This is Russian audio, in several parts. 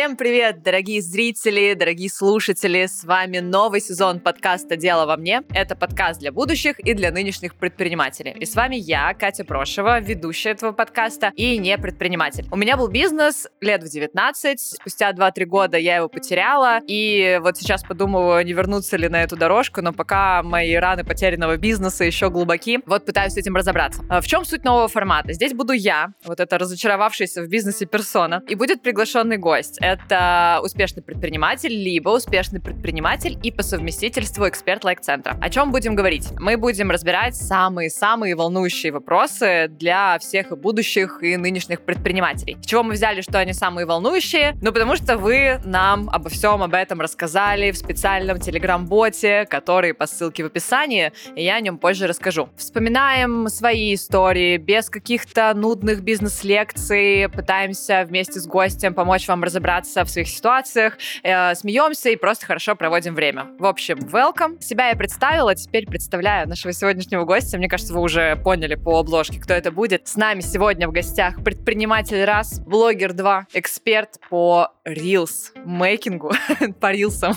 Всем привет, дорогие зрители, дорогие слушатели. С вами новый сезон подкаста «Дело во мне». Это подкаст для будущих и для нынешних предпринимателей. И с вами я, Катя Прошева, ведущая этого подкаста и не предприниматель. У меня был бизнес лет в 19. Спустя 2-3 года я его потеряла. И вот сейчас подумываю, не вернуться ли на эту дорожку, но пока мои раны потерянного бизнеса еще глубоки. Вот пытаюсь с этим разобраться. А в чем суть нового формата? Здесь буду я, вот эта разочаровавшаяся в бизнесе персона, и будет приглашенный гость есть это успешный предприниматель, либо успешный предприниматель и по совместительству эксперт лайк-центра. О чем будем говорить? Мы будем разбирать самые-самые волнующие вопросы для всех и будущих, и нынешних предпринимателей. С чего мы взяли, что они самые волнующие? Ну, потому что вы нам обо всем об этом рассказали в специальном телеграм-боте, который по ссылке в описании, и я о нем позже расскажу. Вспоминаем свои истории без каких-то нудных бизнес-лекций, пытаемся вместе с гостем помочь вам разобраться разобраться в своих ситуациях, э, смеемся и просто хорошо проводим время. В общем, welcome. Себя я представила, теперь представляю нашего сегодняшнего гостя. Мне кажется, вы уже поняли по обложке, кто это будет. С нами сегодня в гостях предприниматель раз, блогер два, эксперт по рилс мейкингу, по рилсам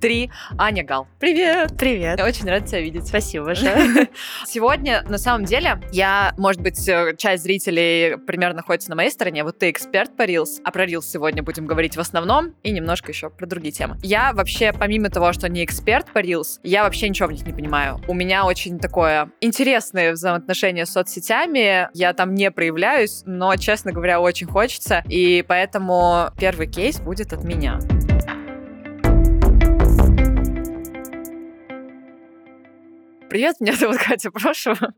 три, Аня Гал. Привет! Привет! Я очень рада тебя видеть. Спасибо большое. Сегодня, на самом деле, я, может быть, э, часть зрителей примерно находится на моей стороне, вот ты эксперт по рилс, а про рилс сегодня будем говорить в основном, и немножко еще про другие темы. Я вообще, помимо того, что не эксперт по Reels, я вообще ничего в них не понимаю. У меня очень такое интересное взаимоотношение с соцсетями. Я там не проявляюсь, но, честно говоря, очень хочется. И поэтому первый кейс будет от меня. Привет, меня зовут Катя Прошева.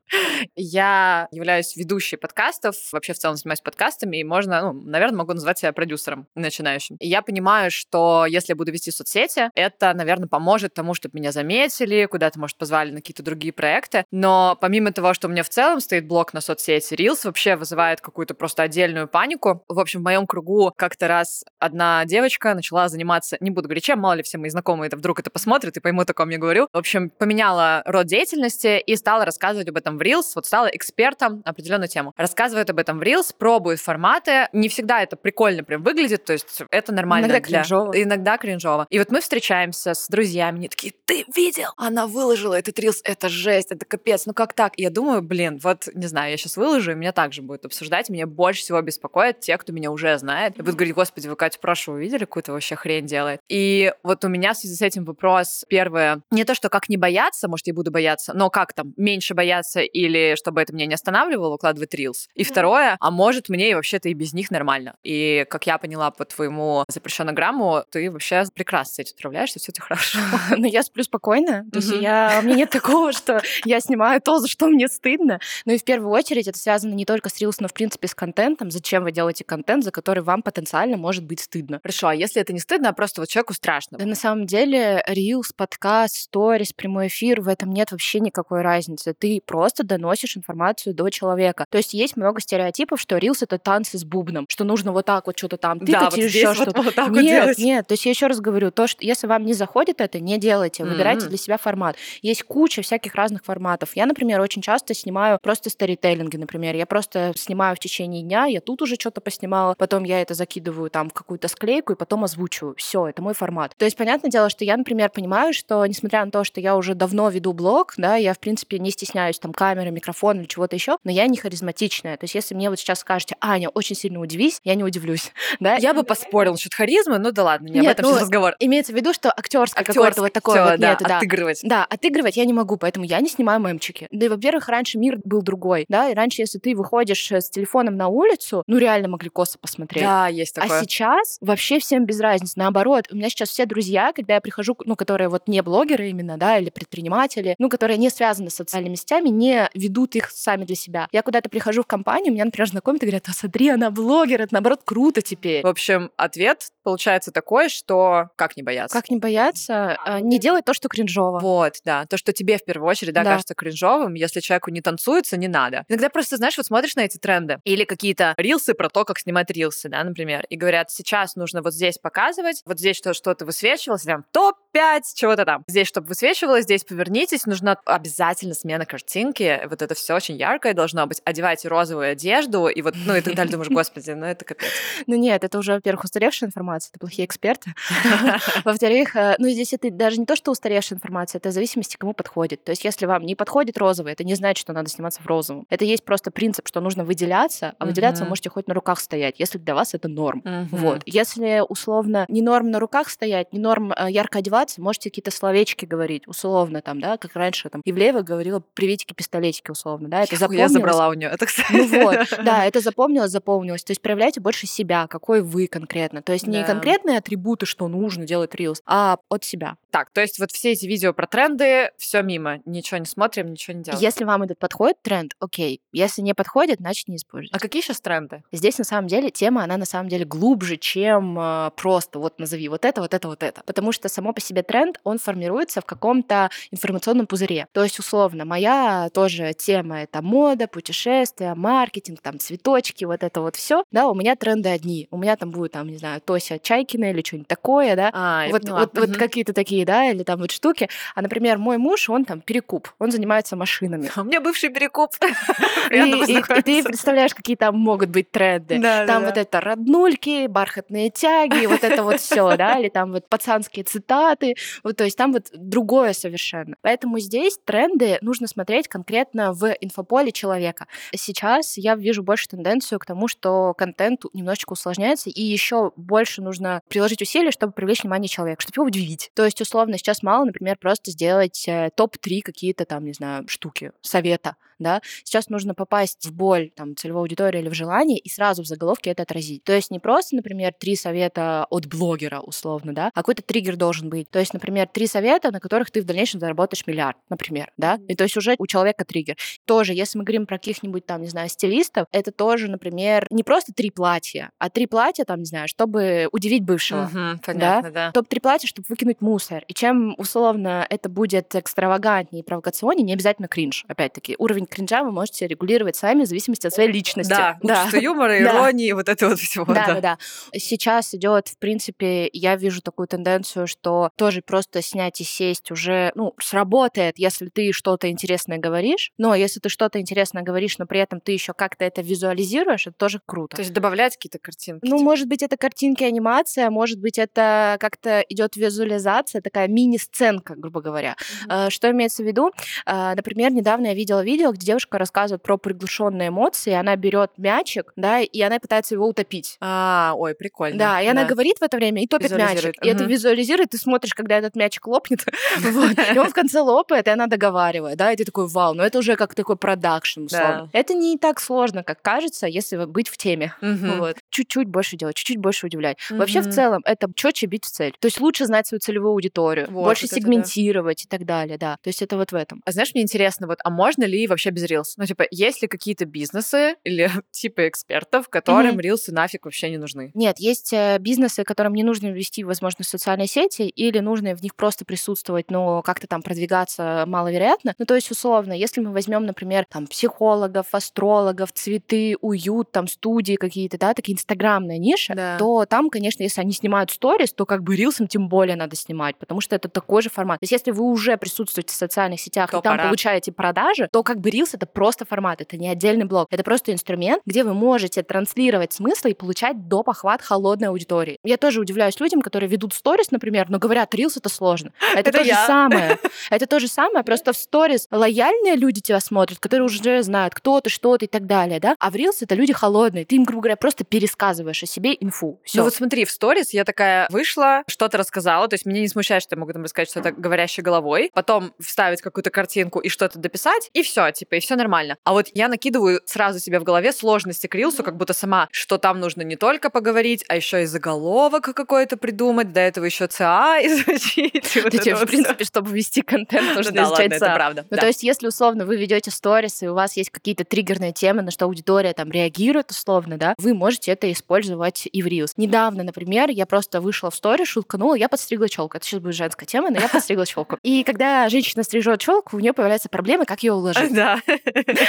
Я являюсь ведущей подкастов, вообще в целом занимаюсь подкастами, и можно, ну, наверное, могу назвать себя продюсером начинающим. И я понимаю, что если я буду вести соцсети, это, наверное, поможет тому, чтобы меня заметили, куда-то, может, позвали на какие-то другие проекты. Но помимо того, что у меня в целом стоит блок на соцсети, Reels вообще вызывает какую-то просто отдельную панику. В общем, в моем кругу как-то раз одна девочка начала заниматься, не буду говорить чем, мало ли все мои знакомые это вдруг это посмотрят и поймут, о ком я говорю. В общем, поменяла род деятельности и стала рассказывать об этом в Reels, вот стала экспертом определенную тему. Рассказывает об этом в Reels, пробует форматы. Не всегда это прикольно прям выглядит, то есть это нормально. Иногда для... кринжово. Иногда кринжово. И вот мы встречаемся с друзьями, они такие, ты видел? Она выложила этот Reels, это жесть, это капец, ну как так? И я думаю, блин, вот, не знаю, я сейчас выложу, и меня также будет обсуждать. Меня больше всего беспокоит те, кто меня уже знает. И будут говорить, господи, вы Катю Прошу увидели, какую-то вообще хрень делает. И вот у меня в связи с этим вопрос первое, не то, что как не бояться, может, я буду бояться, но как там, меньше бояться или чтобы это меня не останавливало, укладывать рилс. И второе, а может мне и вообще-то и без них нормально. И как я поняла по твоему запрещенограмму, ты вообще прекрасно с этим справляешься, все тебе хорошо. Но ну, я сплю спокойно. То есть я, у меня нет такого, что я снимаю то, за что мне стыдно. Но и в первую очередь это связано не только с рилс, но в принципе с контентом. Зачем вы делаете контент, за который вам потенциально может быть стыдно? Хорошо, а если это не стыдно, а просто вот человеку страшно? Да на самом деле рилс, подкаст, сторис, прямой эфир, в этом нет вообще никакой разницы. Ты просто доносишь информацию до человека. То есть есть много стереотипов, что рилс это танцы с бубном, что нужно вот так вот что-то там тыкать да, вот или еще вот что-то. Вот так нет, вот делать. нет. То есть я еще раз говорю, то, что если вам не заходит это, не делайте. Выбирайте mm-hmm. для себя формат. Есть куча всяких разных форматов. Я, например, очень часто снимаю просто сторителлинги, например. Я просто снимаю в течение дня, я тут уже что-то поснимала, потом я это закидываю там в какую-то склейку и потом озвучиваю. Все, это мой формат. То есть, понятное дело, что я, например, понимаю, что несмотря на то, что я уже давно веду блог, да, я, в принципе, не стесняюсь там камеры, микрофон или чего-то еще, но я не харизматичная. То есть, если мне вот сейчас скажете, Аня, очень сильно удивись, я не удивлюсь. Да? Я бы поспорил насчет харизмы, ну да ладно, не Нет, об этом ну, разговор. Имеется в виду, что актерское какое-то вот такое вот да, нет, да. отыгрывать. Да, отыгрывать я не могу, поэтому я не снимаю мемчики. Да и, во-первых, раньше мир был другой, да, и раньше, если ты выходишь э, с телефоном на улицу, ну реально могли косо посмотреть. Да, есть такое. А сейчас вообще всем без разницы. Наоборот, у меня сейчас все друзья, когда я прихожу, ну, которые вот не блогеры именно, да, или предприниматели, ну, которые не связаны с социальными сетями, не ведут их сами для себя. Я куда-то прихожу в компанию, меня, например, знакомят и говорят, а смотри, она блогер, это, наоборот, круто теперь. В общем, ответ получается такой, что как не бояться? Как не бояться? А, не делать то, что кринжово. Вот, да. То, что тебе в первую очередь, да, да. кажется кринжовым, если человеку не танцуется, не надо. Иногда просто, знаешь, вот смотришь на эти тренды или какие-то рилсы про то, как снимать рилсы, да, например, и говорят, сейчас нужно вот здесь показывать, вот здесь что- что-то высвечивалось, прям топ-5 чего-то там. Здесь, чтобы высвечивалось, здесь повернитесь, нужно нужна обязательно смена картинки, вот это все очень яркое должно быть. Одевайте розовую одежду, и вот, ну и так далее. Думаешь, господи, ну это капец. Ну нет, это уже, во-первых, устаревшая информация, это плохие эксперты. Во-вторых, э, ну здесь это даже не то, что устаревшая информация, это в зависимости, кому подходит. То есть если вам не подходит розовый, это не значит, что надо сниматься в розовом. Это есть просто принцип, что нужно выделяться, а выделяться можете хоть на руках стоять, если для вас это норм. Вот. Если условно не норм на руках стоять, не норм э, ярко одеваться, можете какие-то словечки говорить, условно там, да, как раньше там Ивлеева говорила приветики, пистолетики, условно, да, это запомнилось. Я забрала у нее это, кстати. Ну вот, да, это запомнилось, запомнилось. То есть проявляйте больше себя, какой вы конкретно. То есть не конкретные атрибуты, что нужно делать Reels, а от себя. Так, то есть вот все эти видео про тренды, все мимо, ничего не смотрим, ничего не делаем. Если вам этот подходит тренд, окей. Если не подходит, значит не используйте. А какие сейчас тренды? Здесь на самом деле тема, она на самом деле глубже, чем э, просто вот назови вот это, вот это, вот это. Потому что само по себе тренд, он формируется в каком-то информационном пузыре. То есть, условно, моя тоже тема — это мода, путешествия, маркетинг, там, цветочки, вот это вот все. Да, у меня тренды одни. У меня там будет, там, не знаю, Тося Чайкина или что-нибудь такое, да. А, вот, вот, вот какие-то такие, да, или там вот штуки. А, например, мой муж, он там перекуп, он занимается машинами. У меня бывший перекуп. И, и, и ты представляешь, какие там могут быть тренды. Да, там да, вот да. это роднульки, бархатные тяги, вот это вот все, да, или там вот пацанские цитаты, вот, то есть там вот другое совершенно. Поэтому здесь тренды нужно смотреть конкретно в инфополе человека. Сейчас я вижу больше тенденцию к тому, что контент немножечко усложняется, и еще больше нужно приложить усилия, чтобы привлечь внимание человека, чтобы его удивить. То есть, условно, сейчас мало, например, просто сделать э, топ-3 какие-то там, не знаю, штуки, совета, да, сейчас нужно попасть в боль там, целевой аудитории или в желание и сразу в заголовке это отразить. То есть не просто, например, три совета от блогера, условно, да, а какой-то триггер должен быть. То есть, например, три совета, на которых ты в дальнейшем заработаешь миллиард, например, да, и то есть уже у человека триггер. Тоже, если мы говорим про каких-нибудь там, не знаю, стилистов, это тоже, например, не просто три платья, а три платья, там, не знаю, чтобы удивить бывшего. Угу, понятно, да. да. Топ-три платья, чтобы выкинуть мусор. И чем, условно, это будет экстравагантнее и провокационнее, не обязательно кринж, опять-таки. Уровень кринжа вы можете регулировать сами в зависимости от своей личности. Да, да. чувство юмора, иронии, да. вот это вот всего. Да, да, да. Сейчас идет, в принципе, я вижу такую тенденцию, что тоже просто снять и сесть уже, ну, сработает, если ты что-то интересное говоришь, но если ты что-то интересное говоришь, но при этом ты еще как-то это визуализируешь, это тоже круто. То есть добавлять какие-то картинки? Ну, типа. может быть, это картинки, анимация, может быть, это как-то идет визуализация, такая мини-сценка, грубо говоря. Mm-hmm. Что имеется в виду? А, например, недавно я видела видео, где девушка рассказывает про приглушенные эмоции, она берет мячик, да, и она пытается его утопить. А, ой, прикольно. Да, и да. она говорит в это время и топит мячик. Угу. И это визуализирует, ты смотришь, когда этот мячик лопнет, и он в конце лопает, и она договаривает, да, и ты такой, вау, ну это уже как такой продакшн, условно. Это не так сложно, как кажется, если быть в теме. Вот. Чуть-чуть больше делать, чуть-чуть больше удивлять. Вообще, в целом, это четче бить в цель. То есть лучше знать свою целевую аудиторию, больше сегментировать и так далее, да. То есть это вот в этом. А знаешь, мне интересно, вот, а можно ли вообще без Reels? Ну, типа, есть ли какие-то бизнесы или типа экспертов, которым mm-hmm. рилсы нафиг вообще не нужны? Нет, есть э, бизнесы, которым не нужно вести, возможно, социальные сети, или нужно в них просто присутствовать, но как-то там продвигаться маловероятно. Ну, то есть, условно, если мы возьмем, например, там, психологов, астрологов, цветы, уют, там, студии какие-то, да, такие инстаграмные ниши, да. то там, конечно, если они снимают сторис, то как бы рилсом тем более надо снимать, потому что это такой же формат. То есть, если вы уже присутствуете в социальных сетях то и там получаете продажи, то как бы рилс это просто формат, это не отдельный блок. Это просто инструмент, где вы можете транслировать смыслы и получать до похват холодной аудитории. Я тоже удивляюсь людям, которые ведут сторис, например, но говорят, рилс это сложно. Это, это то я. же самое. Это то же самое, просто в сторис лояльные люди тебя смотрят, которые уже знают, кто ты, что ты и так далее, да? А в рилс это люди холодные. Ты им, грубо говоря, просто пересказываешь о себе инфу. Всё. Ну вот смотри, в сторис я такая вышла, что-то рассказала, то есть меня не смущает, что я могу там рассказать что-то говорящее головой, потом вставить какую-то картинку и что-то дописать, и все, типа, и все нормально. А вот я накидываю сразу себе в голове сложности к рилсу, как будто сама, что там нужно не только поговорить, а еще и заголовок какой-то придумать, до этого еще ЦА изучить. Вот тебе, в принципе, чтобы вести контент, нужно да, изучать ладно, ЦА. это правда. Ну, то есть, если условно вы ведете сторис, и у вас есть какие-то триггерные темы, на что аудитория там реагирует условно, да, вы можете это использовать и в рилс. Недавно, например, я просто вышла в сторис, шутканула, я подстригла челку. Это сейчас будет женская тема, но я подстригла челку. И когда женщина стрижет челку, у нее появляются проблемы, как ее уложить. Да,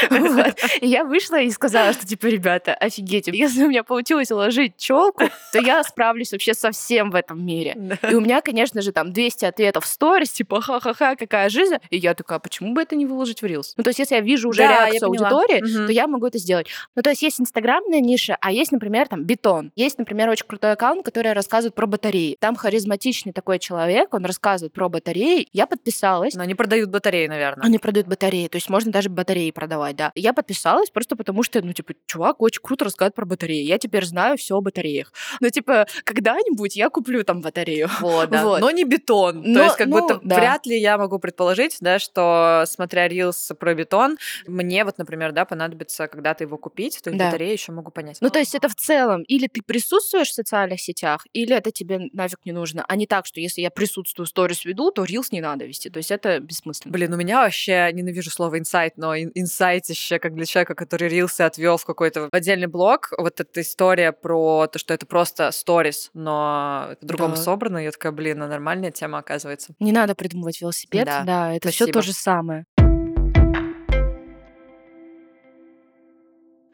Да. И я вышла и сказала, что, типа, ребята, офигеть, если у меня получилось уложить челку, то я справлюсь вообще со всем в этом мире. И у меня, конечно же, там 200 ответов в сторис, типа, ха-ха-ха, какая жизнь. И я такая, почему бы это не выложить в Reels? Ну, то есть, если я вижу уже реакцию аудитории, то я могу это сделать. Ну, то есть, есть инстаграмная ниша, а есть, например, там, бетон. Есть, например, очень крутой аккаунт, который рассказывает про батареи. Там харизматичный такой человек, он рассказывает про батареи. Я подписалась. Но они продают батареи, наверное. Они продают батареи, то есть можно даже батареи продавать, да. Я подписалась просто потому, что, ну, типа, чувак очень круто рассказывает про батареи. Я теперь знаю все о батареях. Ну, типа, когда-нибудь я куплю там батарею. Вот, да. Вот. Но не бетон. Но, то есть, как ну, будто да. вряд ли я могу предположить, да, что, смотря рилс про бетон, мне вот, например, да, понадобится когда-то его купить, то есть да. батареи еще могу понять. Ну, то есть это в целом, или ты присутствуешь в социальных сетях, или это тебе нафиг не нужно, а не так, что если я присутствую, сторис веду, то рилс не надо вести. То есть это бессмысленно. Блин, у меня вообще, ненавижу слово инсайт, но инсайтище, как для человека, который рилсы отвел в какой-то отдельный блог, вот эта история про то, что это просто сторис, но по-другому да. собрано, я такая, блин, ну нормальная тема оказывается. Не надо придумывать велосипед, да, да это все то же самое.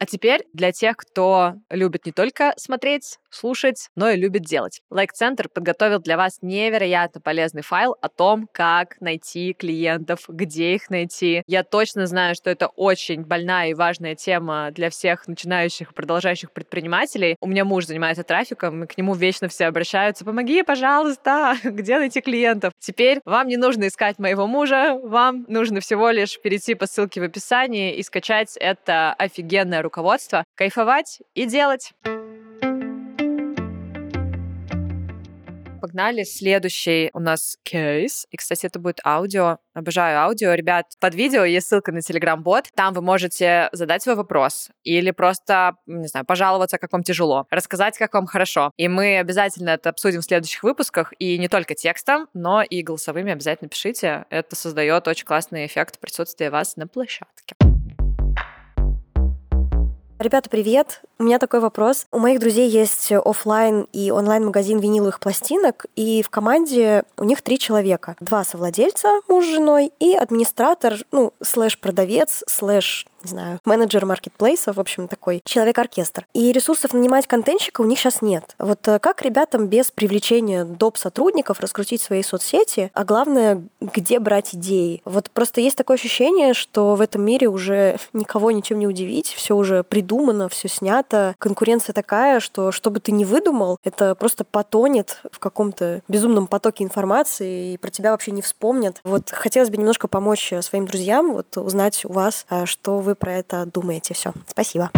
А теперь для тех, кто любит не только смотреть, слушать, но и любит делать. Лайк-центр подготовил для вас невероятно полезный файл о том, как найти клиентов, где их найти. Я точно знаю, что это очень больная и важная тема для всех начинающих и продолжающих предпринимателей. У меня муж занимается трафиком, и к нему вечно все обращаются. Помоги, пожалуйста, где найти клиентов? Теперь вам не нужно искать моего мужа, вам нужно всего лишь перейти по ссылке в описании и скачать это офигенное руководство, кайфовать и делать. Погнали. Следующий у нас кейс. И, кстати, это будет аудио. Обожаю аудио. Ребят, под видео есть ссылка на Telegram-бот. Там вы можете задать свой вопрос или просто, не знаю, пожаловаться, как вам тяжело, рассказать, как вам хорошо. И мы обязательно это обсудим в следующих выпусках. И не только текстом, но и голосовыми обязательно пишите. Это создает очень классный эффект присутствия вас на площадке. Ребята, привет! У меня такой вопрос. У моих друзей есть офлайн и онлайн магазин виниловых пластинок, и в команде у них три человека. Два совладельца, муж с женой, и администратор, ну, слэш-продавец, слэш не знаю, менеджер маркетплейса, в общем, такой человек-оркестр. И ресурсов нанимать контентщика у них сейчас нет. Вот э, как ребятам без привлечения доп. сотрудников раскрутить свои соцсети, а главное, где брать идеи? Вот просто есть такое ощущение, что в этом мире уже никого ничем не удивить, все уже придумано, все снято. Конкуренция такая, что что бы ты ни выдумал, это просто потонет в каком-то безумном потоке информации, и про тебя вообще не вспомнят. Вот хотелось бы немножко помочь своим друзьям, вот узнать у вас, а, что вы вы про это думаете. Все. Спасибо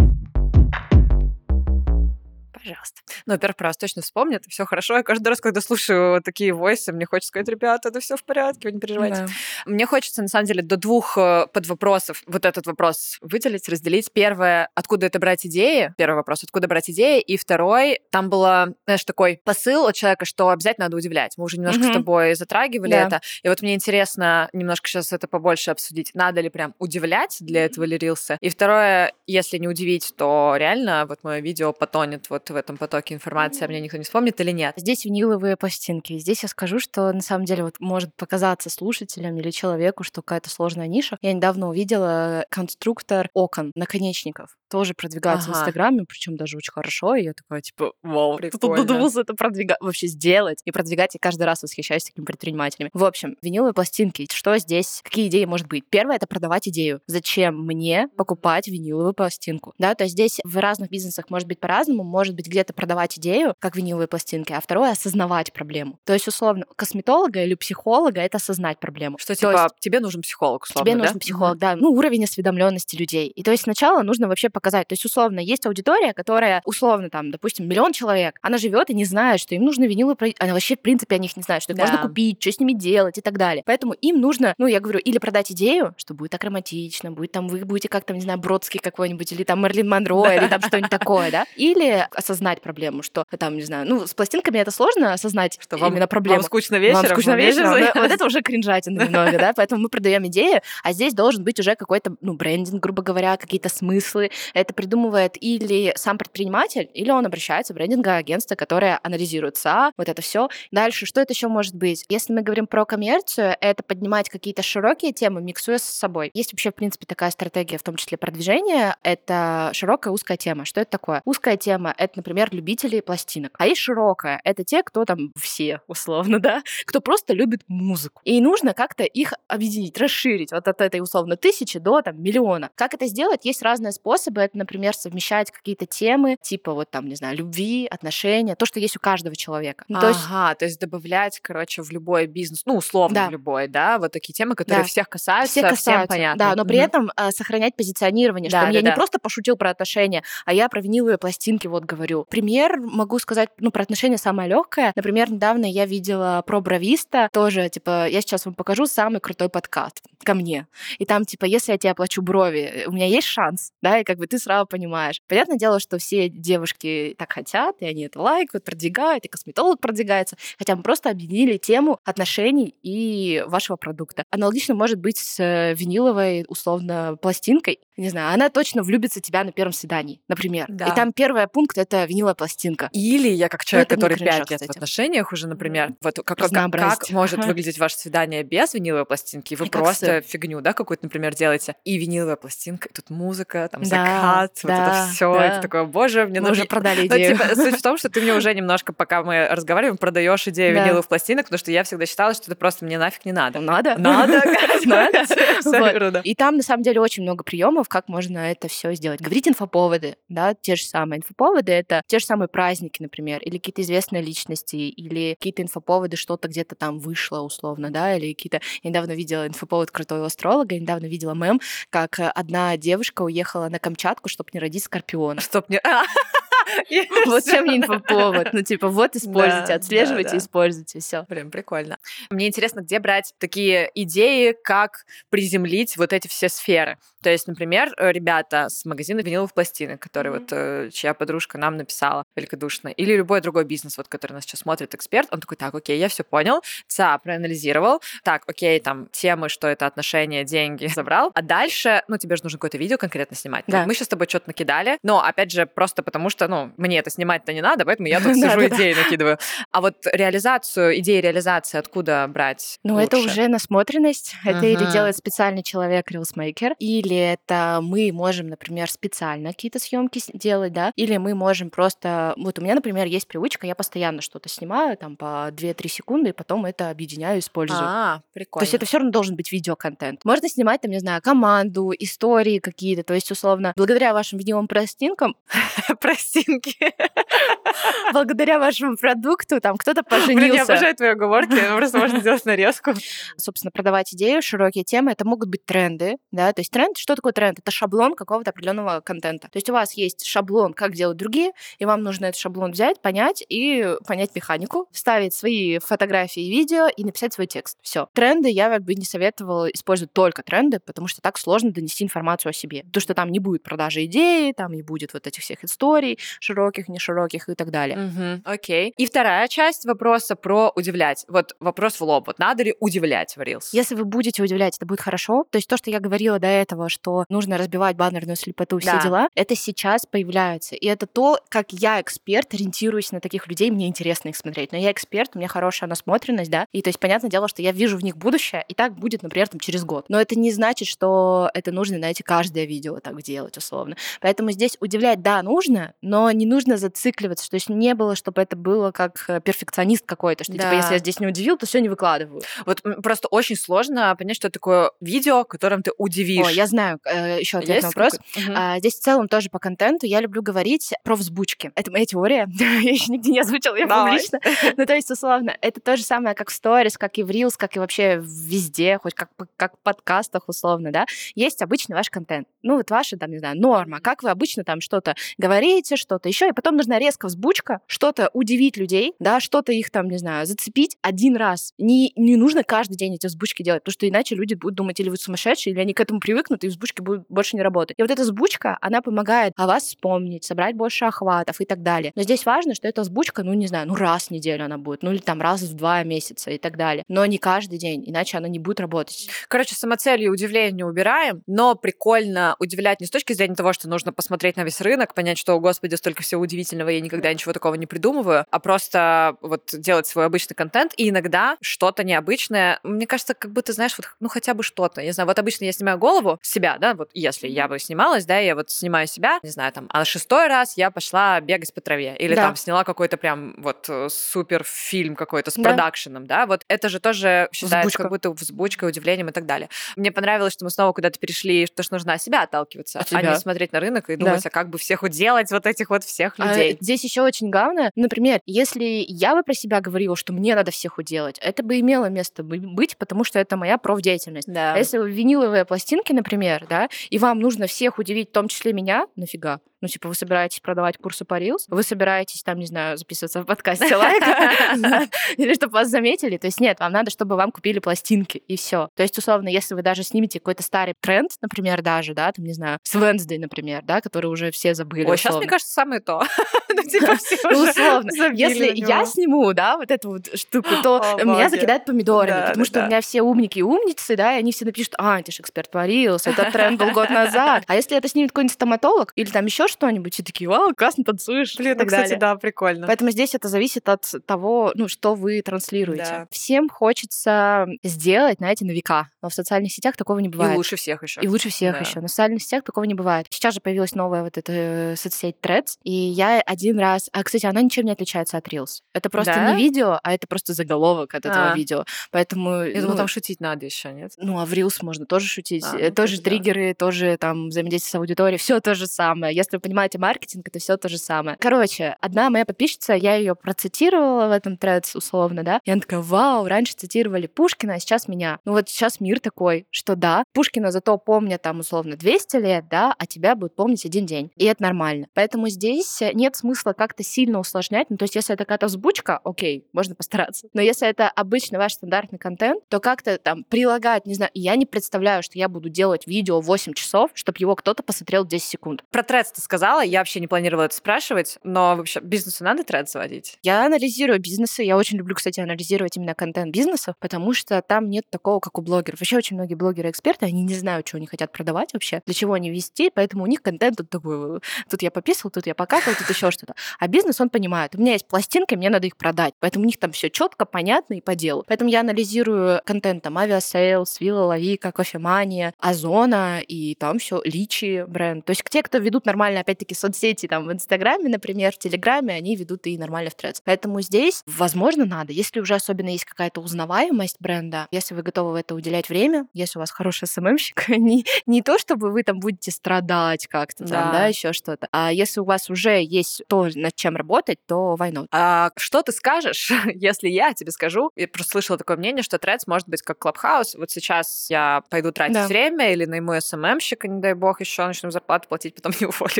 пожалуйста. Ну, во-первых, про вас точно вспомнят, все хорошо. Я каждый раз, когда слушаю такие войсы, мне хочется сказать, ребята, это все в порядке, вы не переживайте. Да. Мне хочется, на самом деле, до двух э, подвопросов вот этот вопрос выделить, разделить. Первое, откуда это брать идеи? Первый вопрос, откуда брать идеи? И второй, там было, знаешь, такой посыл от человека, что обязательно надо удивлять. Мы уже немножко mm-hmm. с тобой затрагивали да. это. И вот мне интересно немножко сейчас это побольше обсудить. Надо ли прям удивлять для этого ли рилса? И второе, если не удивить, то реально вот мое видео потонет вот в этом потоке информации, а мне никто не вспомнит или нет. Здесь виниловые пластинки. Здесь я скажу, что на самом деле вот может показаться слушателям или человеку, что какая-то сложная ниша. Я недавно увидела конструктор окон, наконечников тоже продвигается ага. в Инстаграме, причем даже очень хорошо. И я такая, типа, вау, кто додумался это продвигать, вообще сделать и продвигать. И каждый раз восхищаюсь такими предпринимателями. В общем, виниловые пластинки. Что здесь? Какие идеи может быть? Первое — это продавать идею. Зачем мне покупать виниловую пластинку? Да, то есть здесь в разных бизнесах может быть по-разному. Может быть где-то продавать идею, как виниловые пластинки, а второе — осознавать проблему. То есть, условно, косметолога или психолога — это осознать проблему. Что, типа, есть, тебе нужен психолог, условно, Тебе да? нужен психолог, да. Ну, уровень осведомленности людей. И то есть сначала нужно вообще показать. То есть, условно, есть аудитория, которая, условно, там, допустим, миллион человек, она живет и не знает, что им нужны винилы, она вообще, в принципе, о них не знает, что их да. можно купить, что с ними делать и так далее. Поэтому им нужно, ну, я говорю, или продать идею, что будет так романтично, будет там, вы будете как там, не знаю, Бродский какой-нибудь, или там Мерлин Монро, да. или там что-нибудь такое, да, или осознать проблему, что там, не знаю, ну, с пластинками это сложно осознать что вам, именно проблему. Вам скучно вечером? Вам скучно вечером, вечером вот это уже кринжатина немного, да, поэтому мы продаем идею, а здесь должен быть уже какой-то, ну, брендинг, грубо говоря, какие-то смыслы, Это придумывает или сам предприниматель, или он обращается в брендинговое агентство, которое анализирует СА, вот это все. Дальше, что это еще может быть? Если мы говорим про коммерцию, это поднимать какие-то широкие темы, миксуя с собой. Есть вообще, в принципе, такая стратегия, в том числе продвижения. Это широкая узкая тема. Что это такое? Узкая тема — это, например, любители пластинок. А есть широкая — это те, кто там все, условно, да, кто просто любит музыку. И нужно как-то их объединить, расширить вот от этой, условно, тысячи до там миллиона. Как это сделать? Есть разные способы. Это, например, совмещать какие-то темы, типа вот там, не знаю, любви, отношения, то, что есть у каждого человека. Ну, то есть... Ага, то есть добавлять, короче, в любой бизнес, ну, условно да. в любой, да, вот такие темы, которые да. всех касаются, всех касаются, всем понятно. Да, но при угу. этом э, сохранять позиционирование, что да, я да. не просто пошутил про отношения, а я про виниловые пластинки вот говорю. Пример могу сказать, ну, про отношения самое легкое. Например, недавно я видела про бровиста, тоже, типа, я сейчас вам покажу самый крутой подкаст ко мне. И там, типа, если я тебе оплачу брови, у меня есть шанс, да, и как бы ты сразу понимаешь. Понятное дело, что все девушки так хотят, и они это лайкают, продвигают, и косметолог продвигается, хотя мы просто объединили тему отношений и вашего продукта. Аналогично может быть с э, виниловой, условно, пластинкой. Не знаю, она точно влюбится в тебя на первом свидании, например. Да. И там первый пункт — это виниловая пластинка. Или я как человек, ну, который пять лет в отношениях уже, например, вот как, как, как может выглядеть ваше свидание без виниловой пластинки? Вы и просто фигню, да, какую-то, например, делаете, и виниловая пластинка, и тут музыка, там да, закат, да, вот это все, да. это такое, боже, мне мы нужно... уже продали ну, идею. Ну, типа, суть в том, что ты мне уже немножко, пока мы разговариваем, продаешь идею да. виниловых пластинок, потому что я всегда считала, что это просто мне нафиг не надо. Надо. Надо. Надо. И там, на самом деле, очень много приемов, как можно это все сделать. Говорить инфоповоды, да, те же самые инфоповоды, это те же самые праздники, например, или какие-то известные личности, или какие-то инфоповоды, что-то где-то там вышло, условно, да, или какие-то... Я недавно видела инфоповод крутого астролога, я недавно видела мем, как одна девушка уехала на Камчатку, чтобы не родить скорпиона. Чтоб не... Вот чем не инфоповод. Ну, типа, вот используйте, отслеживайте, используйте, все. Прям прикольно. Мне интересно, где брать такие идеи, как приземлить вот эти все сферы. То есть, например, э, ребята с магазина виниловых пластинок, который вот э, чья подружка нам написала великодушно, или любой другой бизнес, вот, который нас сейчас смотрит эксперт, он такой, так, окей, я все понял, ЦА проанализировал, так, окей, там темы, что это отношения, деньги, забрал, а дальше, ну, тебе же нужно какое-то видео конкретно снимать. Да. Мы сейчас с тобой что-то накидали, но, опять же, просто потому что, ну, мне это снимать-то не надо, поэтому я тут сижу идеи накидываю. А вот реализацию, идеи реализации откуда брать Ну, это уже насмотренность, это или делает специальный человек, рилсмейкер, или это мы можем, например, специально какие-то съемки делать, да, или мы можем просто... Вот у меня, например, есть привычка, я постоянно что-то снимаю, там, по 2-3 секунды, и потом это объединяю, использую. А, прикольно. То есть это все равно должен быть видеоконтент. Можно снимать, там, не знаю, команду, истории какие-то, то есть, условно, благодаря вашим видеовым пластинкам... Простинки. Благодаря вашему продукту, там, кто-то поженился. Блин, я обожаю твои оговорки, просто можно сделать нарезку. Собственно, продавать идею, широкие темы, это могут быть тренды, да, то есть тренд что такое тренд? Это шаблон какого-то определенного контента. То есть у вас есть шаблон, как делают другие, и вам нужно этот шаблон взять, понять и понять механику, вставить свои фотографии и видео и написать свой текст. Все. Тренды я как бы не советовала использовать только тренды, потому что так сложно донести информацию о себе. То, что там не будет продажи идеи, там не будет вот этих всех историй, широких, не широких и так далее. Угу, окей. И вторая часть вопроса про удивлять. Вот вопрос в лоб. Вот надо ли удивлять в Reels? Если вы будете удивлять, это будет хорошо. То есть то, что я говорила до этого, что нужно разбивать баннерную слепоту, все да. дела, это сейчас появляется. И это то, как я, эксперт, ориентируюсь на таких людей, мне интересно их смотреть. Но я эксперт, у меня хорошая насмотренность, да, и то есть понятное дело, что я вижу в них будущее, и так будет, например, там через год. Но это не значит, что это нужно, знаете, каждое видео так делать, условно. Поэтому здесь удивлять, да, нужно, но не нужно зацикливаться, что есть не было, чтобы это было как э, перфекционист какой-то, что да. типа, если я здесь не удивил, то все не выкладываю. Вот просто очень сложно понять, что такое видео, которым ты удивишь. О, я знаю, э, еще ответ на вопрос. Угу. А, здесь в целом тоже по контенту я люблю говорить про взбучки. Это моя теория. я еще нигде не озвучила ее публично. ну, то есть, условно, это то же самое, как в сторис, как и в Reels, как и вообще везде, хоть как, как в подкастах, условно, да. Есть обычный ваш контент. Ну, вот ваша, там, не знаю, норма. Как вы обычно там что-то говорите, что что-то еще, и потом нужна резко взбучка, что-то удивить людей, да, что-то их там, не знаю, зацепить один раз. Не, не нужно каждый день эти взбучки делать, потому что иначе люди будут думать, или вы сумасшедшие, или они к этому привыкнут, и взбучки будут больше не работать. И вот эта взбучка, она помогает о вас вспомнить, собрать больше охватов и так далее. Но здесь важно, что эта взбучка, ну, не знаю, ну, раз в неделю она будет, ну, или там раз в два месяца и так далее. Но не каждый день, иначе она не будет работать. Короче, самоцелью удивление не убираем, но прикольно удивлять не с точки зрения того, что нужно посмотреть на весь рынок, понять, что, господи, столько всего удивительного, я никогда ничего такого не придумываю, а просто вот делать свой обычный контент и иногда что-то необычное. Мне кажется, как будто, знаешь, вот, ну, хотя бы что-то. Не знаю, вот обычно я снимаю голову себя, да, вот если я бы снималась, да, я вот снимаю себя, не знаю, там, а шестой раз я пошла бегать по траве. Или да. там сняла какой-то прям вот э, супер фильм какой-то с да. продакшеном, да, вот это же тоже считается Взбучка. как будто взбучкой, удивлением и так далее. Мне понравилось, что мы снова куда-то перешли, то, что нужно от себя отталкиваться, от а не смотреть на рынок и думать, да. а как бы всех уделать, вот этих вот всех а людей. А здесь еще очень главное, например, если я бы про себя говорила, что мне надо всех уделать, это бы имело место быть, потому что это моя профдеятельность. Да. А если вы виниловые пластинки, например, да, и вам нужно всех удивить, в том числе меня, нафига? Ну, типа, вы собираетесь продавать курсы по Reels, вы собираетесь, там, не знаю, записываться в подкасте лайк, или чтобы вас заметили. То есть нет, вам надо, чтобы вам купили пластинки, и все. То есть, условно, если вы даже снимете какой-то старый тренд, например, даже, да, там, не знаю, с Wednesday, например, да, который уже все забыли. Ой, сейчас, мне кажется, самое то. Ну, типа, все ну, условно. Если я сниму, да, вот эту вот штуку, то меня закидают помидорами, потому что у меня все умники и умницы, да, и они все напишут, а, ты же эксперт по Reels, этот тренд был год назад. А если это снимет какой-нибудь стоматолог или там еще что-нибудь, и такие, вау, классно танцуешь. Блин, ну, кстати, да, прикольно. Поэтому здесь это зависит от того, ну, что вы транслируете. Да. Всем хочется сделать, знаете, на века. Но в социальных сетях такого не бывает. И лучше всех еще. И лучше всех да. еще. На социальных сетях такого не бывает. Сейчас же появилась новая вот эта э, соцсеть Threads, и я один раз... А, кстати, она ничем не отличается от Reels. Это просто да? не видео, а это просто заголовок от этого а. видео. Поэтому... Я ну, думала, там шутить надо еще, нет? Ну, а в Reels можно тоже шутить. А, ну, тоже триггеры, да. тоже там взаимодействие с аудиторией, все то же самое. Если понимаете маркетинг, это все то же самое. Короче, одна моя подписчица, я ее процитировала в этом тред условно, да, и она такая, вау, раньше цитировали Пушкина, а сейчас меня. Ну вот сейчас мир такой, что да, Пушкина зато помнят там условно 200 лет, да, а тебя будут помнить один день. И это нормально. Поэтому здесь нет смысла как-то сильно усложнять. Ну, то есть, если это какая-то взбучка, окей, можно постараться. Но если это обычный ваш стандартный контент, то как-то там прилагать, не знаю, я не представляю, что я буду делать видео 8 часов, чтобы его кто-то посмотрел 10 секунд. Про тред ты сказала, я вообще не планировала это спрашивать, но вообще бизнесу надо тред заводить? Я анализирую бизнесы. Я очень люблю, кстати, анализировать именно контент бизнесов, потому что там нет такого, как у блогеров. Вообще очень многие блогеры-эксперты, они не знают, что они хотят продавать вообще, для чего они вести, поэтому у них контент тут такой, тут я пописал, тут я покакал, тут еще что-то. А бизнес, он понимает, у меня есть пластинки, мне надо их продать, поэтому у них там все четко, понятно и по делу. Поэтому я анализирую контент там Aviasales, Вилла Лавика, Кофемания, Озона и там все Lichi brand. То есть те, кто ведут нормально, опять-таки, соцсети там в Инстаграме, например, в Телеграме, они ведут и нормально в Threads. Поэтому здесь, возможно, надо. Если уже особенно есть какая-то узнаваемость бренда, если вы готовы в это уделять время, если у вас хороший SMM щик, не, не то, чтобы вы там будете страдать как-то да. там, да, еще что-то, а если у вас уже есть то, над чем работать, то why not? А что ты скажешь, если я тебе скажу, я просто слышала такое мнение, что Threads может быть как Clubhouse, вот сейчас я пойду тратить да. время или найму СММщика, не дай бог, еще начну зарплату платить, потом не уволю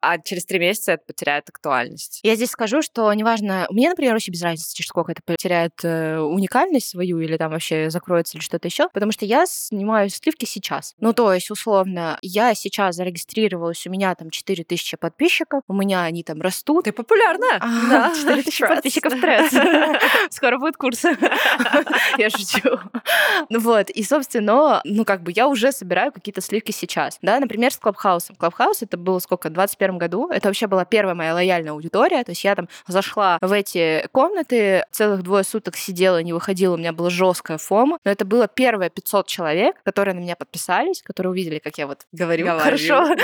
А через три месяца это потеряет актуальность. Я здесь скажу, что неважно, у меня, например, вообще без разницы, через сколько это потеряет э, уникальность свою или там вообще закроется или что-то еще, потому что я снимаю сливки сейчас. Ну, то есть, условно, я сейчас зарегистрировалась, у меня там 4000 подписчиков, у меня они там растут. Ты популярна. А, да, 4000 подписчиков Трец. Скоро будет курс. Я шучу. Ну вот, и, собственно, ну, как бы я уже собираю какие-то сливки сейчас. Да, например, с Клабхаусом. Клабхаус это было сколько, в 21 году. Это вообще была первая моя лояльная аудитория. То есть я там зашла в эти комнаты, целых двое суток сидела, не выходила, у меня была жесткая фома. Но это было первое 500 человек, которые на меня подписались, которые увидели, как я вот говорю, говорю. хорошо.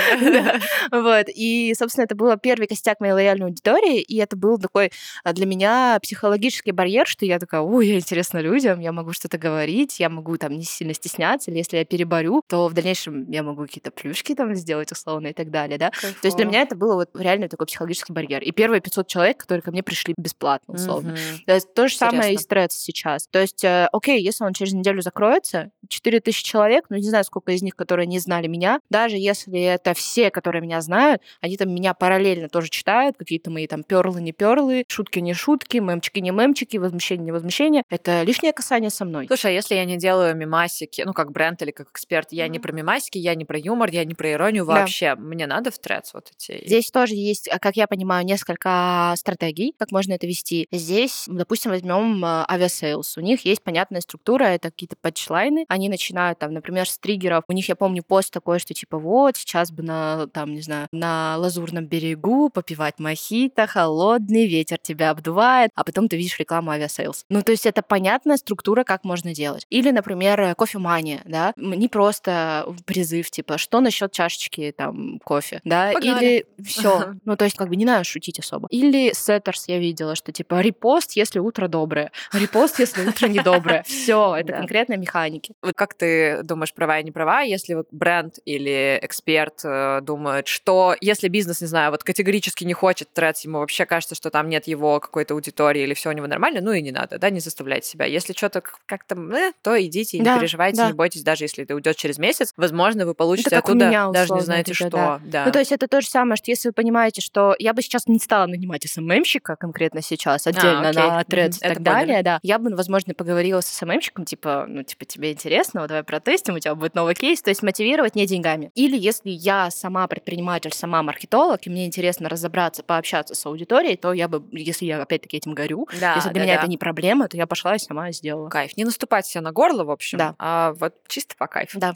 Вот. И, собственно, это было первый костяк моей лояльной аудитории, и это был такой а, для меня психологический барьер, что я такая, ой, я интересна людям, я могу что-то говорить, я могу там не сильно стесняться, или если я переборю, то в дальнейшем я могу какие-то плюшки там сделать условно и так далее, да. Кайфово. То есть для меня это было вот реально такой психологический барьер. И первые 500 человек, которые ко мне пришли бесплатно, условно. Mm-hmm. То, есть, то же Интересно. самое и стресс сейчас. То есть, э, окей, если он через неделю закроется, 4000 человек, ну не знаю, сколько из них, которые не знали меня, даже если это все, которые меня знают, они там меня параллельно тоже читают, какие-то мои там перлы, не перлы, шутки, не шутки, мемчики, не мемчики, возмущение, не возмущение. Это лишнее касание со мной. Слушай, а если я не делаю мимасики, ну как бренд или как эксперт, я mm-hmm. не про мимасики, я не про юмор, я не про иронию вообще. Да. Мне надо в трец вот эти. Здесь тоже есть, а, как я понимаю, несколько стратегий, как можно это вести. Здесь, допустим, возьмем а, Aviasales. У них есть понятная структура, это какие-то панчлайны. Они начинают там, например, с триггеров. У них, я помню, пост такой, что типа вот, сейчас бы на, там, не знаю, на лазурном берегу попивать мохито, холодный ветер тебя обдувает, а потом ты видишь рекламу Aviasales. Ну, то есть это понятная структура, как можно делать. Или, например, кофемания, да, не просто призыв, типа, что насчет чашечки там кофе, да, Погнали. или все. Ну, то есть как бы не надо шутить особо. Или Setters я видела, что типа репост, если утро доброе, репост, если утро недоброе. Все, это конкретные механики. Как ты думаешь, права и не права, если вот бренд или эксперт э, думает, что если бизнес, не знаю, вот категорически не хочет тратить, ему вообще кажется, что там нет его какой-то аудитории или все у него нормально, ну и не надо, да, не заставлять себя. Если что-то как-то, э, то идите и не переживайте, не бойтесь, даже если это уйдет через месяц, возможно, вы получите оттуда даже не знаете что. Ну, то есть это то же самое, что если вы понимаете, что я бы сейчас не стала нанимать СММщика конкретно сейчас, а, отдельно а, на тред и так далее, да, я бы, возможно, поговорила с СММщиком, типа, ну, типа, тебе интересно, вот давай протестим, у тебя будет новый кейс, то есть мотивировать не деньгами. Или если я сама предприниматель, сама маркетолог, и мне интересно разобраться, пообщаться с аудиторией, то я бы, если я опять-таки этим горю, да, если для да, меня да. это не проблема, то я пошла и сама сделала. Кайф. Не наступать себе на горло, в общем, да. а вот чисто по кайфу. Да.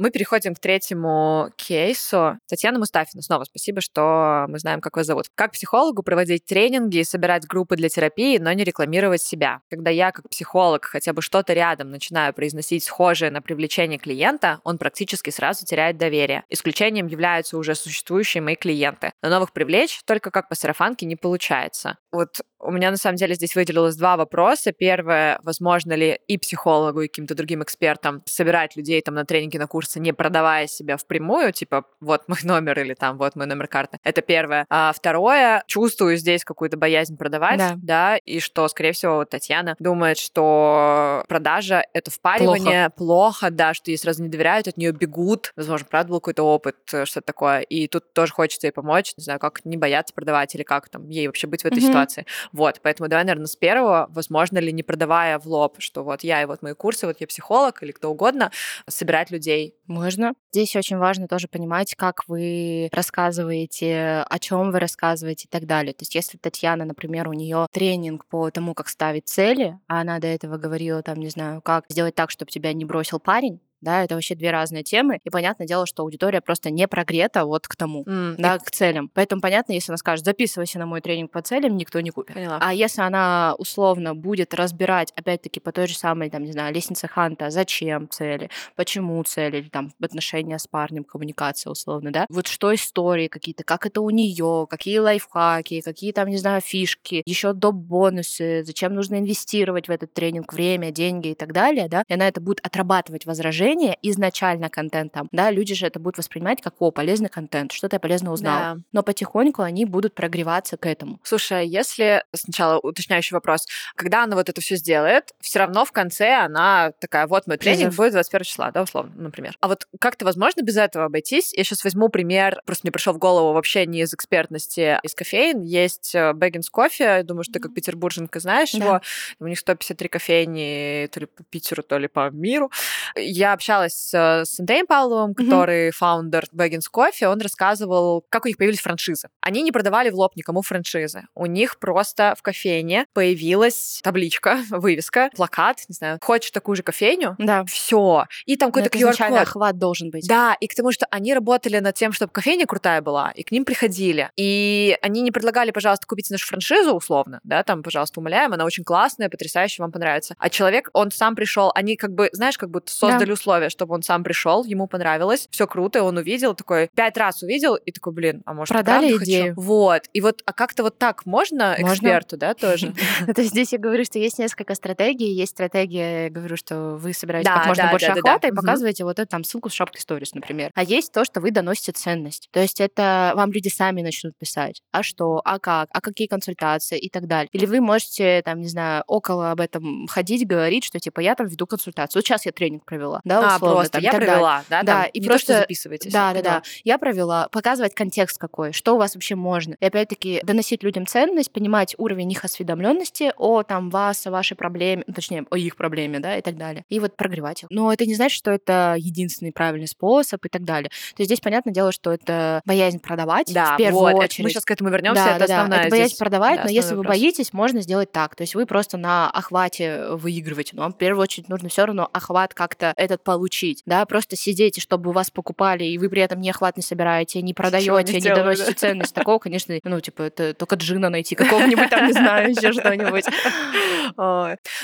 Мы переходим к третьему кейсу. Татьяна Мустафина, снова спасибо, что мы знаем, как вас зовут. Как психологу проводить тренинги и собирать группы для терапии, но не рекламировать себя? Когда я, как психолог, хотя бы что-то рядом начинаю произносить схожее на привлечение клиента, он практически сразу теряет доверие. Исключением являются уже существующие мои клиенты. Но новых привлечь только как по сарафанке не получается. Вот у меня на самом деле здесь выделилось два вопроса. Первое, возможно ли и психологу, и каким-то другим экспертам собирать людей там на тренинги, на курсы, не продавая себя впрямую, типа вот мой номер или там вот мой номер карты. Это первое. А второе, чувствую здесь какую-то боязнь продавать, да, да и что, скорее всего, вот Татьяна думает, что продажа — это впаривание, плохо. плохо, да, что ей сразу не доверяют, от нее бегут. Возможно, правда, был какой-то опыт, э, что-то такое. И тут тоже хочется ей помочь, не знаю, как не бояться продавать или как там ей вообще быть в этой mm-hmm. ситуации. Вот, поэтому давай, наверное, с первого, возможно ли, не продавая в лоб, что вот я и вот мои курсы, вот я психолог или кто угодно, собирать людей. Можно. Здесь очень важно тоже понимать, как вы рассказываете, о чем вы рассказываете и так далее. То есть если Татьяна, например, у нее тренинг по тому, как ставить цели, а она до этого говорила, там, не знаю, как сделать так, чтобы тебя не бросил парень, да, это вообще две разные темы, и понятное дело, что аудитория просто не прогрета вот к тому, mm, да, и... к целям. Поэтому понятно, если она скажет, записывайся на мой тренинг по целям, никто не купит. Поняла. А если она условно будет разбирать, опять-таки, по той же самой, там, не знаю, лестнице Ханта, зачем цели, почему цели, или там отношения с парнем, коммуникация условно, да, вот что истории какие-то, как это у нее, какие лайфхаки, какие там, не знаю, фишки, еще доп. бонусы, зачем нужно инвестировать в этот тренинг время, деньги и так далее, да, и она это будет отрабатывать возражения потребления изначально контентом, да, люди же это будут воспринимать как, о, полезный контент, что-то я полезно узнала. Да. Но потихоньку они будут прогреваться к этому. Слушай, если сначала уточняющий вопрос, когда она вот это все сделает, все равно в конце она такая, вот мой тренинг Призыв. будет 21 числа, да, условно, например. А вот как-то возможно без этого обойтись? Я сейчас возьму пример, просто мне пришел в голову вообще не из экспертности, а из кофеин. Есть Бэггинс кофе, я думаю, что ты как петербурженка знаешь да. его. У них 153 кофейни то ли по Питеру, то ли по миру. Я общалась с, с Андреем Павловым, который фаундер Baggins Coffee, он рассказывал, как у них появились франшизы. Они не продавали в лоб никому франшизы. У них просто в кофейне появилась табличка, вывеска, плакат, не знаю, хочешь такую же кофейню? Да. Все. И там какой-то QR-код. охват должен быть. Да, и к тому, что они работали над тем, чтобы кофейня крутая была, и к ним приходили. И они не предлагали, пожалуйста, купить нашу франшизу условно, да, там, пожалуйста, умоляем, она очень классная, потрясающая, вам понравится. А человек, он сам пришел, они как бы, знаешь, как будто создали да условия, чтобы он сам пришел, ему понравилось, все круто, он увидел, такой пять раз увидел и такой, блин, а может продали идею? Хочу? Вот и вот, а как-то вот так можно, можно? эксперту, да, тоже? То есть здесь я говорю, что есть несколько стратегий, есть стратегия, я говорю, что вы собираете как можно больше охвата и показываете вот эту там ссылку в шапке сторис, например. А есть то, что вы доносите ценность. То есть это вам люди сами начнут писать. А что? А как? А какие консультации? И так далее. Или вы можете, там, не знаю, около об этом ходить, говорить, что типа я там веду консультацию. Вот сейчас я тренинг провела, да, а, условно. А, просто там, я провела, да? Да, и просто то, записывайтесь. Да, да, да. Я провела, показывать контекст какой, что у вас вообще можно. И опять-таки доносить людям ценность, понимать уровень их осведомленности о там вас, о вашей проблеме, ну, точнее, о их проблеме, да, и так далее. И вот прогревать их. Но это не значит, что это единственный правильный способ и так далее. То есть здесь понятное дело, что это боязнь продавать да, в первую вот, очередь. мы сейчас к этому вернемся. Да, это да, основная да. Это боязнь здесь, продавать, да, но если вопрос. вы боитесь, можно сделать так. То есть вы просто на охвате выигрываете. Но вам в первую очередь нужно все равно охват как-то этот получить. Да, просто сидите, чтобы у вас покупали, и вы при этом не охват не собираете, не продаете, не, не доносите да? ценность. Такого, конечно, ну, типа, это только джина найти какого-нибудь там, не знаю, еще что-нибудь.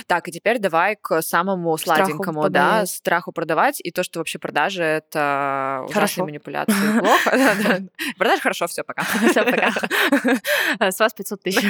Так, и теперь давай к самому сладенькому, да, страху продавать и то, что вообще продажи — это ужасные манипуляции. Плохо. Продажи хорошо, все, пока. Все, пока. С вас 500 тысяч.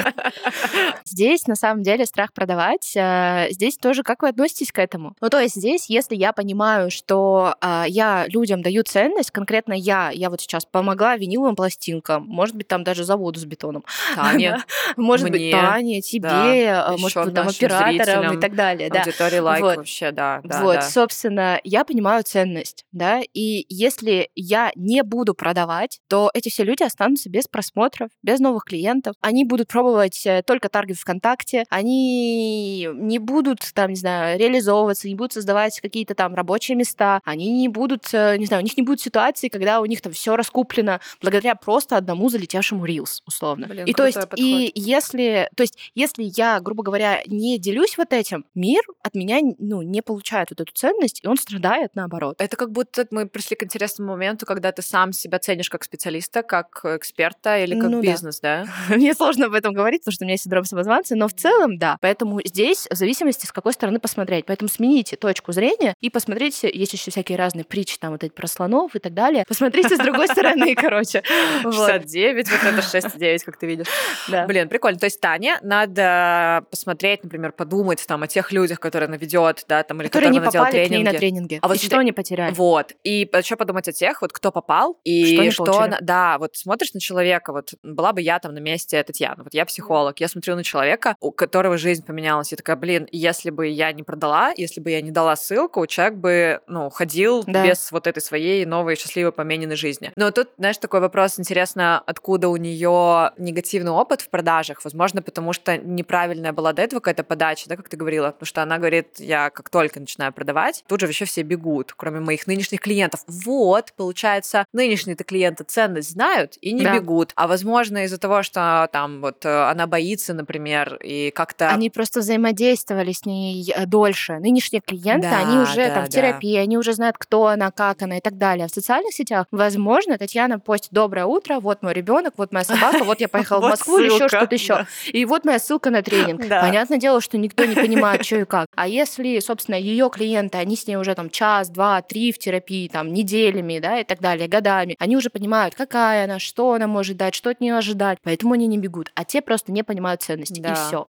Здесь, на самом деле, страх продавать. Э, здесь тоже как вы относитесь к этому? Ну, то есть здесь, если я понимаю, что э, я людям даю ценность, конкретно я, я вот сейчас помогла виниловым пластинкам, может быть, там даже заводу с бетоном. Таня. Может быть, Тане, тебе, э, может быть, там операторам и так далее. Аудитории лайк вообще, да. Вот, собственно, я понимаю ценность, да, и если я не буду продавать, то эти все люди останутся без просмотров, без новых клиентов. Они будут пробовать э, только таргет ВКонтакте, они не будут, там, не знаю, реализовываться, не будут создавать какие-то там рабочие места, они не будут, э, не знаю, у них не будет ситуации, когда у них там все раскуплено благодаря просто одному залетевшему Reels, условно. Блин, и то есть, подход. и если, то есть, если я, грубо говоря, не делюсь вот этим, мир от меня, ну, не получает вот эту ценность, и он страдает наоборот. Это как будто мы пришли к интересному моменту, когда ты сам себя ценишь как специалиста, как эксперта или как ну, бизнес, да? да? Мне сложно об этом говорить, потому что у меня есть синдром самозванца, но в целом, да. Поэтому здесь в зависимости, с какой стороны посмотреть. Поэтому смените точку зрения и посмотрите, есть еще всякие разные притчи, там вот эти про слонов и так далее. Посмотрите с другой стороны, короче. 69, вот это 6,9, как ты видишь. Блин, прикольно. То есть Таня, надо посмотреть, например, подумать там о тех людях, которые она ведет, да, там, или которые не попали к ней на тренинге. А вот что они потеряли? Вот. И еще подумать о тех, вот кто попал, и что, что да, вот смотришь на человека, вот была бы я там на месте Татьяны, вот я психолог, я смотрю на человека, у которого жизнь поменялась, и такая, блин, если бы я не продала, если бы я не дала ссылку, человек бы, ну, ходил да. без вот этой своей новой счастливой помененной жизни. Но тут, знаешь, такой вопрос, интересно, откуда у нее негативный опыт в продажах? Возможно, потому что неправильная была до этого какая-то подача, да, как ты говорила, потому что она говорит, я как только начинаю продавать, тут же вообще все бегут, кроме моих нынешних клиентов. Вот, получается, нынешние-то клиенты ценность знают и не да. бегут. А возможно, из-за того, что там вот э, она боится, например, и как-то... Они просто взаимодействовали с ней э, дольше. Нынешние клиенты, да, они уже да, там в терапии, они уже знают, кто она, как она и так далее. В социальных сетях, возможно, Татьяна постит «Доброе утро, вот мой ребенок, вот моя собака, вот я поехала в Москву или еще что-то еще. И вот моя ссылка на тренинг. Понятное дело, что никто не понимает, что и как. А если, собственно, ее клиенты, они с ней уже там час, два, три в терапии, там, неделями, да, и так далее, годами, они уже понимают, какая она, что она может дать, что от нее ожидать, поэтому они не бегут. А те просто не понимают ценности, и все.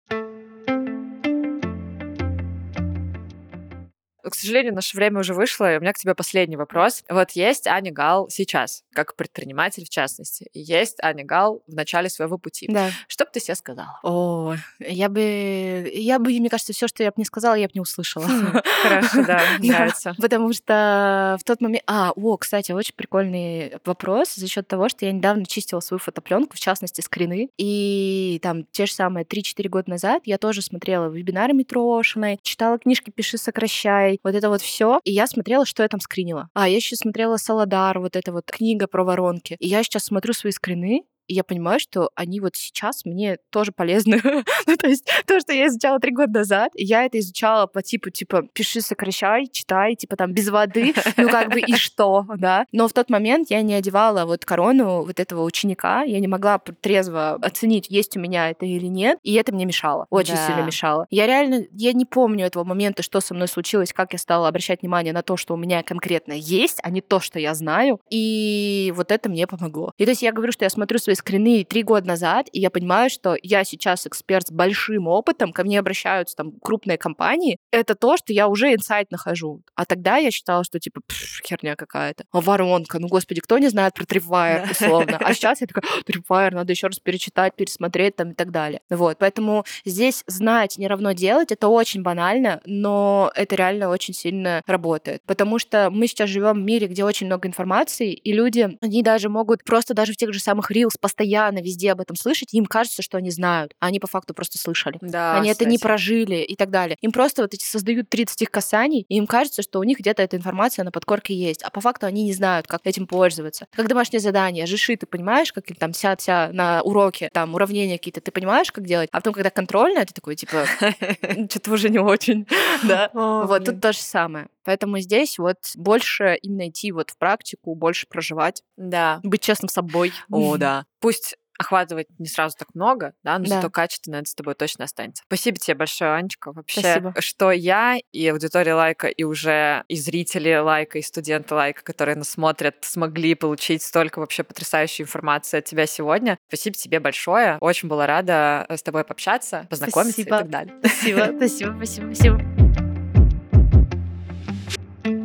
К сожалению, наше время уже вышло, и у меня к тебе последний вопрос. Вот есть Аня Гал сейчас, как предприниматель в частности, и есть Аня Гал в начале своего пути. Да. Что бы ты себе сказала? О, я бы, я бы, мне кажется, все, что я бы не сказала, я бы не услышала. Хм, хорошо, да, нравится. Потому что в тот момент... А, о, кстати, очень прикольный вопрос за счет того, что я недавно чистила свою фотопленку, в частности, скрины, и там те же самые 3-4 года назад я тоже смотрела вебинары Митрошиной, читала книжки «Пиши, сокращай», вот это вот все. И я смотрела, что я там скринила. А, я еще смотрела Саладар, вот эта вот книга про воронки. И я сейчас смотрю свои скрины, и я понимаю, что они вот сейчас мне тоже полезны. ну, то есть то, что я изучала три года назад, я это изучала по типу, типа, пиши, сокращай, читай, типа там без воды, ну как бы и что, да. Но в тот момент я не одевала вот корону вот этого ученика, я не могла трезво оценить, есть у меня это или нет, и это мне мешало, очень да. сильно мешало. Я реально, я не помню этого момента, что со мной случилось, как я стала обращать внимание на то, что у меня конкретно есть, а не то, что я знаю, и вот это мне помогло. И то есть я говорю, что я смотрю свои скрины три года назад, и я понимаю, что я сейчас эксперт с большим опытом, ко мне обращаются там крупные компании, это то, что я уже инсайт нахожу. А тогда я считала, что типа херня какая-то. А воронка, ну господи, кто не знает про Tripwire, условно. А сейчас я такая, Tripwire, надо еще раз перечитать, пересмотреть там и так далее. Вот, поэтому здесь знать не равно делать, это очень банально, но это реально очень сильно работает. Потому что мы сейчас живем в мире, где очень много информации, и люди, они даже могут просто даже в тех же самых Reels постоянно везде об этом слышать, им кажется, что они знают, а они по факту просто слышали. Да, они кстати. это не прожили и так далее. Им просто вот эти создают 30 их касаний, и им кажется, что у них где-то эта информация на подкорке есть, а по факту они не знают, как этим пользоваться. Как домашнее задание, жиши, ты понимаешь, как там вся вся на уроке, там уравнения какие-то, ты понимаешь, как делать, а потом, когда контрольная, ты такой, типа, что-то уже не очень, да. Вот тут то же самое. Поэтому здесь вот больше именно идти вот в практику, больше проживать. Да. Быть честным с собой. О, да. Пусть охватывать не сразу так много, да, но да. зато качественно это с тобой точно останется. Спасибо тебе большое, Анечка. Вообще, Спасибо. что я и аудитория лайка, и уже и зрители лайка, и студенты лайка, которые нас смотрят, смогли получить столько вообще потрясающей информации от тебя сегодня. Спасибо тебе большое. Очень была рада с тобой пообщаться, познакомиться спасибо. и так далее. Спасибо, спасибо, спасибо, спасибо.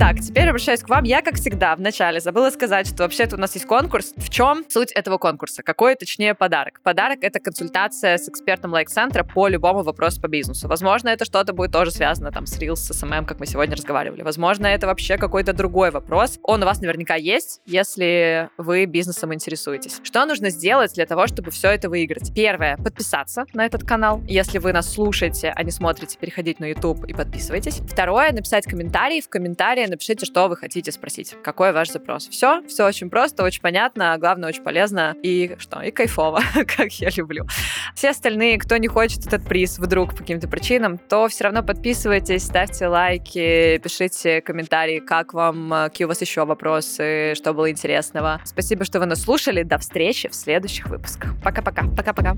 Так, теперь обращаюсь к вам. Я, как всегда, вначале забыла сказать, что вообще-то у нас есть конкурс. В чем суть этого конкурса? Какой, точнее, подарок? Подарок — это консультация с экспертом лайк-центра по любому вопросу по бизнесу. Возможно, это что-то будет тоже связано там с Reels, с SMM, как мы сегодня разговаривали. Возможно, это вообще какой-то другой вопрос. Он у вас наверняка есть, если вы бизнесом интересуетесь. Что нужно сделать для того, чтобы все это выиграть? Первое — подписаться на этот канал. Если вы нас слушаете, а не смотрите, переходите на YouTube и подписывайтесь. Второе — написать комментарий. В комментарии напишите, что вы хотите спросить, какой ваш запрос. Все, все очень просто, очень понятно, а главное, очень полезно и что, и кайфово, как я люблю. Все остальные, кто не хочет этот приз вдруг по каким-то причинам, то все равно подписывайтесь, ставьте лайки, пишите комментарии, как вам, какие у вас еще вопросы, что было интересного. Спасибо, что вы нас слушали. До встречи в следующих выпусках. Пока-пока. Пока-пока.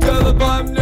Girl,